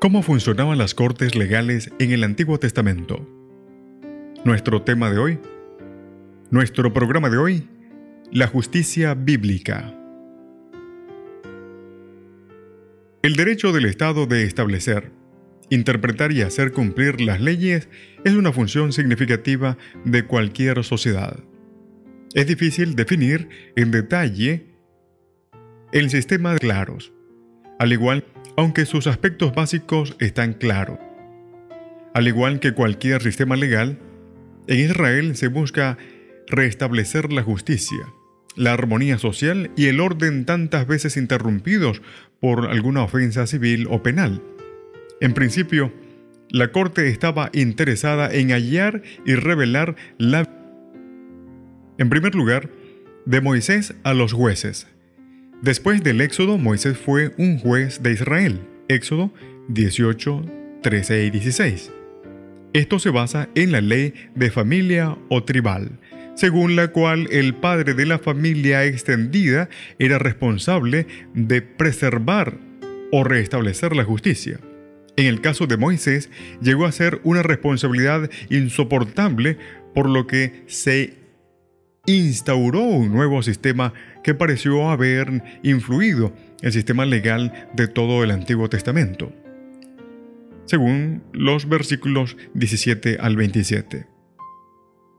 ¿Cómo funcionaban las cortes legales en el Antiguo Testamento? Nuestro tema de hoy. Nuestro programa de hoy. La justicia bíblica. El derecho del Estado de establecer, interpretar y hacer cumplir las leyes es una función significativa de cualquier sociedad. Es difícil definir en detalle el sistema de claros, al igual que aunque sus aspectos básicos están claros. Al igual que cualquier sistema legal, en Israel se busca restablecer la justicia, la armonía social y el orden tantas veces interrumpidos por alguna ofensa civil o penal. En principio, la corte estaba interesada en hallar y revelar la... En primer lugar, de Moisés a los jueces. Después del Éxodo, Moisés fue un juez de Israel. Éxodo 18, 13 y 16. Esto se basa en la ley de familia o tribal, según la cual el padre de la familia extendida era responsable de preservar o restablecer la justicia. En el caso de Moisés, llegó a ser una responsabilidad insoportable, por lo que se instauró un nuevo sistema que pareció haber influido el sistema legal de todo el Antiguo Testamento, según los versículos 17 al 27.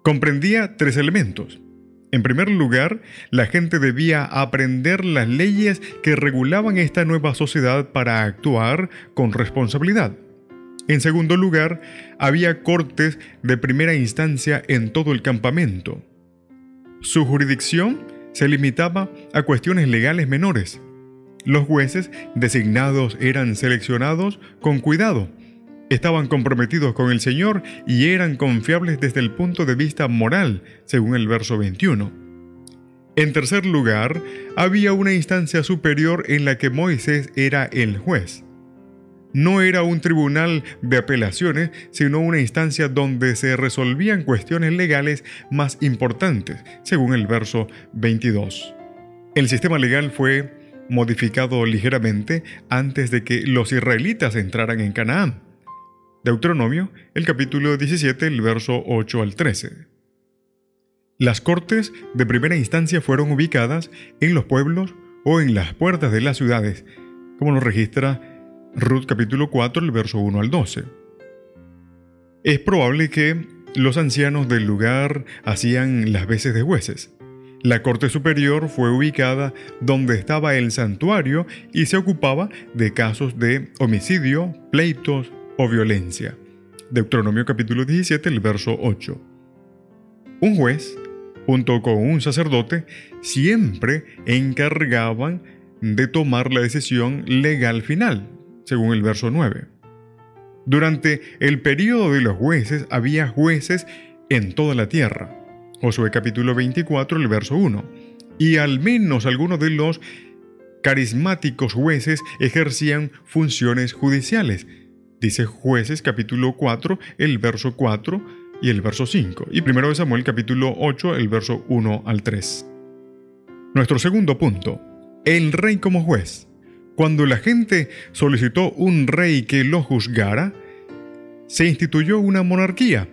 Comprendía tres elementos. En primer lugar, la gente debía aprender las leyes que regulaban esta nueva sociedad para actuar con responsabilidad. En segundo lugar, había cortes de primera instancia en todo el campamento. Su jurisdicción se limitaba a cuestiones legales menores. Los jueces designados eran seleccionados con cuidado, estaban comprometidos con el Señor y eran confiables desde el punto de vista moral, según el verso 21. En tercer lugar, había una instancia superior en la que Moisés era el juez no era un tribunal de apelaciones, sino una instancia donde se resolvían cuestiones legales más importantes, según el verso 22. El sistema legal fue modificado ligeramente antes de que los israelitas entraran en Canaán. Deuteronomio, el capítulo 17, el verso 8 al 13. Las cortes de primera instancia fueron ubicadas en los pueblos o en las puertas de las ciudades, como lo registra Ruth capítulo 4, el verso 1 al 12. Es probable que los ancianos del lugar hacían las veces de jueces. La corte superior fue ubicada donde estaba el santuario y se ocupaba de casos de homicidio, pleitos o violencia. Deuteronomio capítulo 17, el verso 8. Un juez, junto con un sacerdote, siempre encargaban de tomar la decisión legal final, según el verso 9. Durante el período de los jueces había jueces en toda la tierra. Josué capítulo 24, el verso 1. Y al menos algunos de los carismáticos jueces ejercían funciones judiciales. Dice jueces capítulo 4, el verso 4 y el verso 5. Y primero de Samuel capítulo 8, el verso 1 al 3. Nuestro segundo punto. El rey como juez. Cuando la gente solicitó un rey que lo juzgara, se instituyó una monarquía.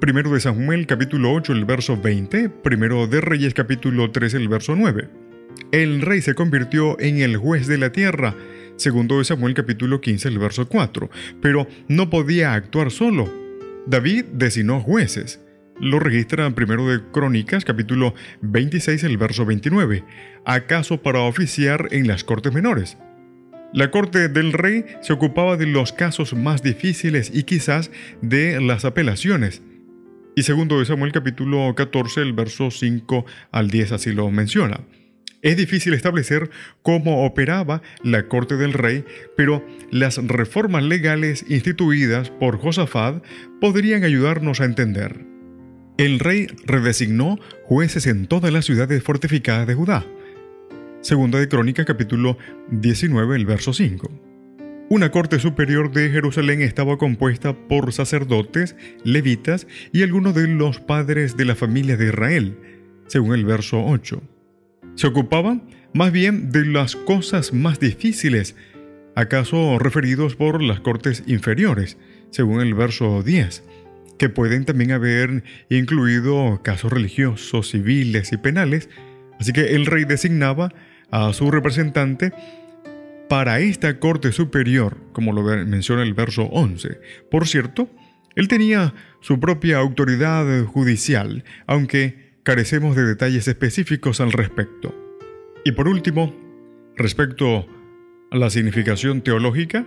Primero de Samuel capítulo 8 el verso 20, primero de Reyes capítulo 3 el verso 9. El rey se convirtió en el juez de la tierra, segundo de Samuel capítulo 15 el verso 4, pero no podía actuar solo. David designó jueces. Lo registra primero de Crónicas, capítulo 26, el verso 29, acaso para oficiar en las cortes menores. La corte del rey se ocupaba de los casos más difíciles y quizás de las apelaciones. Y segundo de Samuel capítulo 14, el verso 5 al 10 así lo menciona. Es difícil establecer cómo operaba la corte del rey, pero las reformas legales instituidas por Josafat podrían ayudarnos a entender. El rey redesignó jueces en todas las ciudades fortificadas de Judá. Segunda de Crónicas capítulo 19, el verso 5. Una corte superior de Jerusalén estaba compuesta por sacerdotes, levitas y algunos de los padres de la familia de Israel, según el verso 8. Se ocupaban más bien de las cosas más difíciles, acaso referidos por las cortes inferiores, según el verso 10 que pueden también haber incluido casos religiosos, civiles y penales, así que el rey designaba a su representante para esta corte superior, como lo menciona el verso 11. Por cierto, él tenía su propia autoridad judicial, aunque carecemos de detalles específicos al respecto. Y por último, respecto a la significación teológica,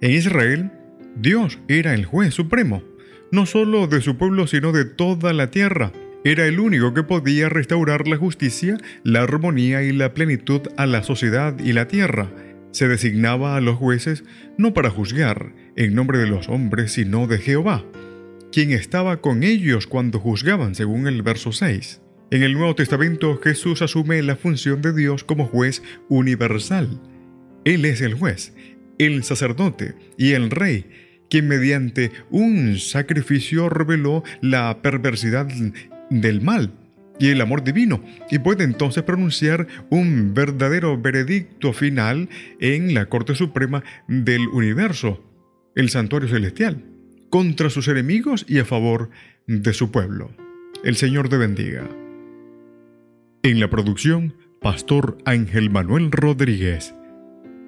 en Israel, Dios era el juez supremo no solo de su pueblo, sino de toda la tierra. Era el único que podía restaurar la justicia, la armonía y la plenitud a la sociedad y la tierra. Se designaba a los jueces no para juzgar en nombre de los hombres, sino de Jehová, quien estaba con ellos cuando juzgaban, según el verso 6. En el Nuevo Testamento Jesús asume la función de Dios como juez universal. Él es el juez, el sacerdote y el rey quien mediante un sacrificio reveló la perversidad del mal y el amor divino, y puede entonces pronunciar un verdadero veredicto final en la Corte Suprema del Universo, el santuario celestial, contra sus enemigos y a favor de su pueblo. El Señor te bendiga. En la producción, Pastor Ángel Manuel Rodríguez.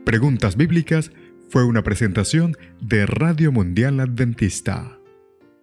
Preguntas bíblicas fue una presentación de Radio Mundial Adventista.